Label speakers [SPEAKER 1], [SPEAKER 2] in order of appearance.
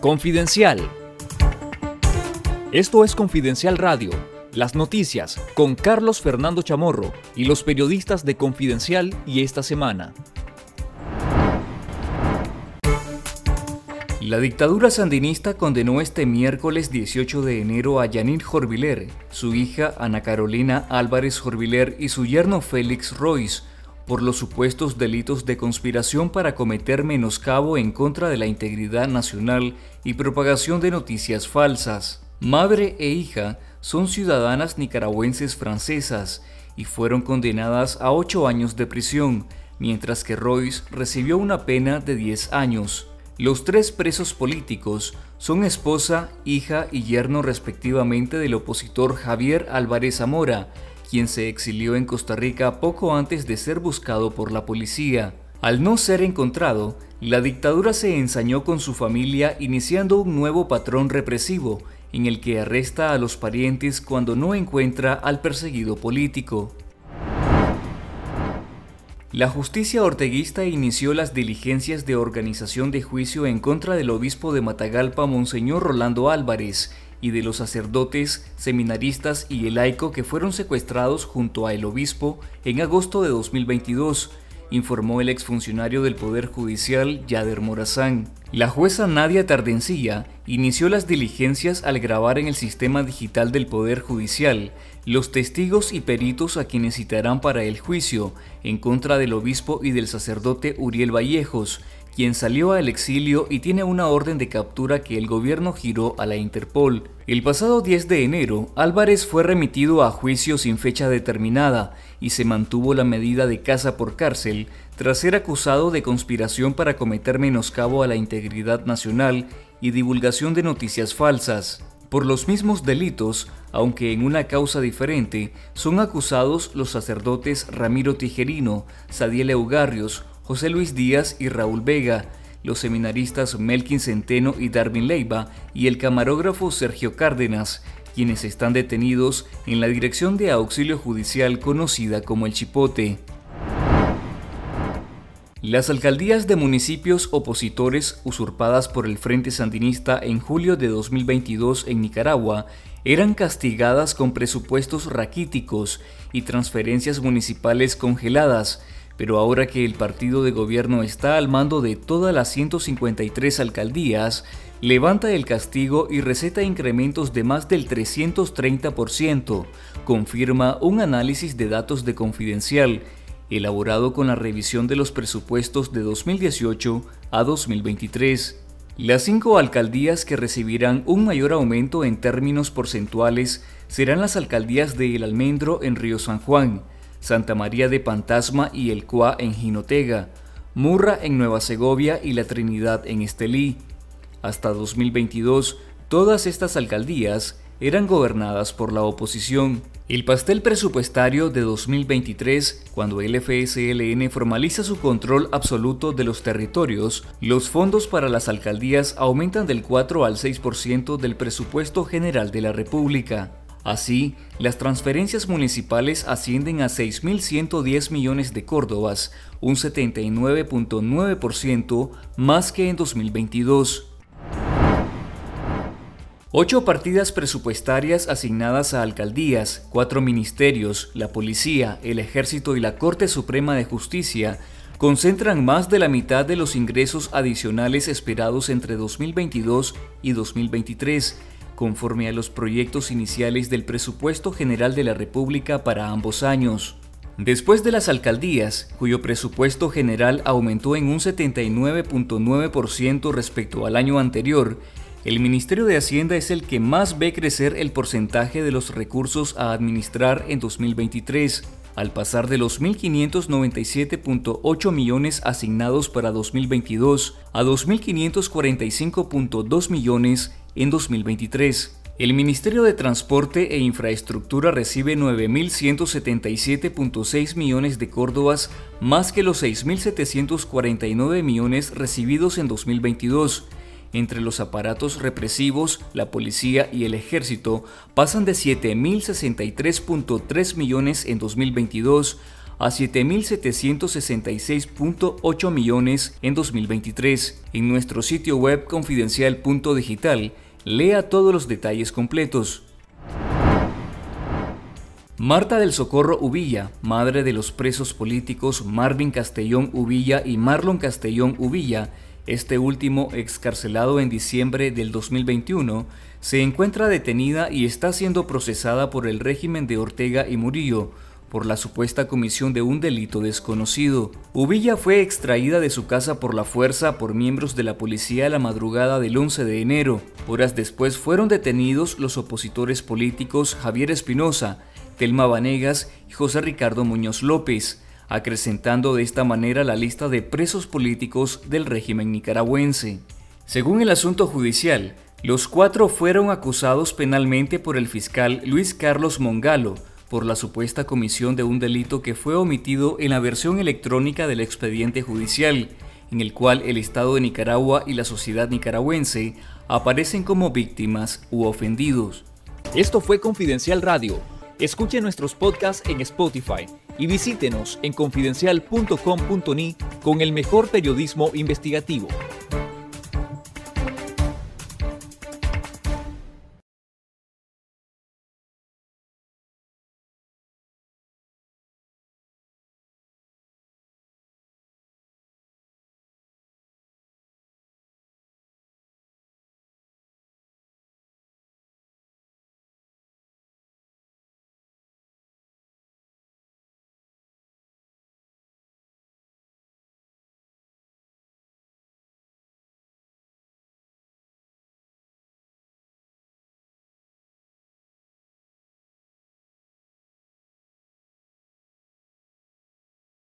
[SPEAKER 1] Confidencial. Esto es Confidencial Radio, las noticias con Carlos Fernando Chamorro y los periodistas de Confidencial y esta semana. La dictadura sandinista condenó este miércoles 18 de enero a Yanir Jorviler, su hija Ana Carolina Álvarez Jorviler y su yerno Félix Royce por los supuestos delitos de conspiración para cometer menoscabo en contra de la integridad nacional y propagación de noticias falsas. Madre e hija son ciudadanas nicaragüenses francesas y fueron condenadas a ocho años de prisión, mientras que Royce recibió una pena de 10 años. Los tres presos políticos son esposa, hija y yerno respectivamente del opositor Javier Álvarez Zamora, quien se exilió en Costa Rica poco antes de ser buscado por la policía. Al no ser encontrado, la dictadura se ensañó con su familia iniciando un nuevo patrón represivo en el que arresta a los parientes cuando no encuentra al perseguido político. La justicia orteguista inició las diligencias de organización de juicio en contra del obispo de Matagalpa, Monseñor Rolando Álvarez, y de los sacerdotes, seminaristas y el laico que fueron secuestrados junto a el obispo en agosto de 2022, informó el exfuncionario del Poder Judicial Yader Morazán. La jueza Nadia Tardencilla inició las diligencias al grabar en el sistema digital del Poder Judicial los testigos y peritos a quienes citarán para el juicio en contra del obispo y del sacerdote Uriel Vallejos, quien salió al exilio y tiene una orden de captura que el gobierno giró a la Interpol. El pasado 10 de enero, Álvarez fue remitido a juicio sin fecha determinada y se mantuvo la medida de casa por cárcel tras ser acusado de conspiración para cometer menoscabo a la integridad nacional y divulgación de noticias falsas. Por los mismos delitos, aunque en una causa diferente, son acusados los sacerdotes Ramiro Tijerino, Sadiel Eugarrios, José Luis Díaz y Raúl Vega, los seminaristas Melkin Centeno y Darwin Leiva y el camarógrafo Sergio Cárdenas, quienes están detenidos en la Dirección de Auxilio Judicial conocida como el Chipote. Las alcaldías de municipios opositores usurpadas por el Frente Sandinista en julio de 2022 en Nicaragua eran castigadas con presupuestos raquíticos y transferencias municipales congeladas, pero ahora que el partido de gobierno está al mando de todas las 153 alcaldías, levanta el castigo y receta incrementos de más del 330%, confirma un análisis de datos de Confidencial, elaborado con la revisión de los presupuestos de 2018 a 2023. Las cinco alcaldías que recibirán un mayor aumento en términos porcentuales serán las alcaldías de El Almendro en Río San Juan, Santa María de Pantasma y El Cuá en Jinotega, Murra en Nueva Segovia y La Trinidad en Estelí. Hasta 2022, todas estas alcaldías eran gobernadas por la oposición. El pastel presupuestario de 2023, cuando el FSLN formaliza su control absoluto de los territorios, los fondos para las alcaldías aumentan del 4 al 6% del presupuesto general de la República. Así, las transferencias municipales ascienden a 6.110 millones de córdobas, un 79.9% más que en 2022. Ocho partidas presupuestarias asignadas a alcaldías, cuatro ministerios, la policía, el ejército y la Corte Suprema de Justicia concentran más de la mitad de los ingresos adicionales esperados entre 2022 y 2023 conforme a los proyectos iniciales del presupuesto general de la República para ambos años. Después de las alcaldías, cuyo presupuesto general aumentó en un 79.9% respecto al año anterior, el Ministerio de Hacienda es el que más ve crecer el porcentaje de los recursos a administrar en 2023, al pasar de los 1.597.8 millones asignados para 2022 a 2.545.2 millones en 2023. El Ministerio de Transporte e Infraestructura recibe 9.177.6 millones de córdobas más que los 6.749 millones recibidos en 2022. Entre los aparatos represivos, la policía y el ejército pasan de 7.063.3 millones en 2022 a 7.766.8 millones en 2023. En nuestro sitio web confidencial.digital, lea todos los detalles completos. Marta del Socorro Uvilla, madre de los presos políticos Marvin Castellón Uvilla y Marlon Castellón Uvilla, este último excarcelado en diciembre del 2021, se encuentra detenida y está siendo procesada por el régimen de Ortega y Murillo por la supuesta comisión de un delito desconocido. Uvilla fue extraída de su casa por la fuerza por miembros de la policía la madrugada del 11 de enero. Horas después fueron detenidos los opositores políticos Javier Espinosa, Telma Vanegas y José Ricardo Muñoz López, acrecentando de esta manera la lista de presos políticos del régimen nicaragüense. Según el asunto judicial, los cuatro fueron acusados penalmente por el fiscal Luis Carlos Mongalo por la supuesta comisión de un delito que fue omitido en la versión electrónica del expediente judicial, en el cual el Estado de Nicaragua y la sociedad nicaragüense aparecen como víctimas u ofendidos.
[SPEAKER 2] Esto fue Confidencial Radio Escuche nuestros podcasts en Spotify y visítenos en confidencial.com.ni con el mejor periodismo investigativo.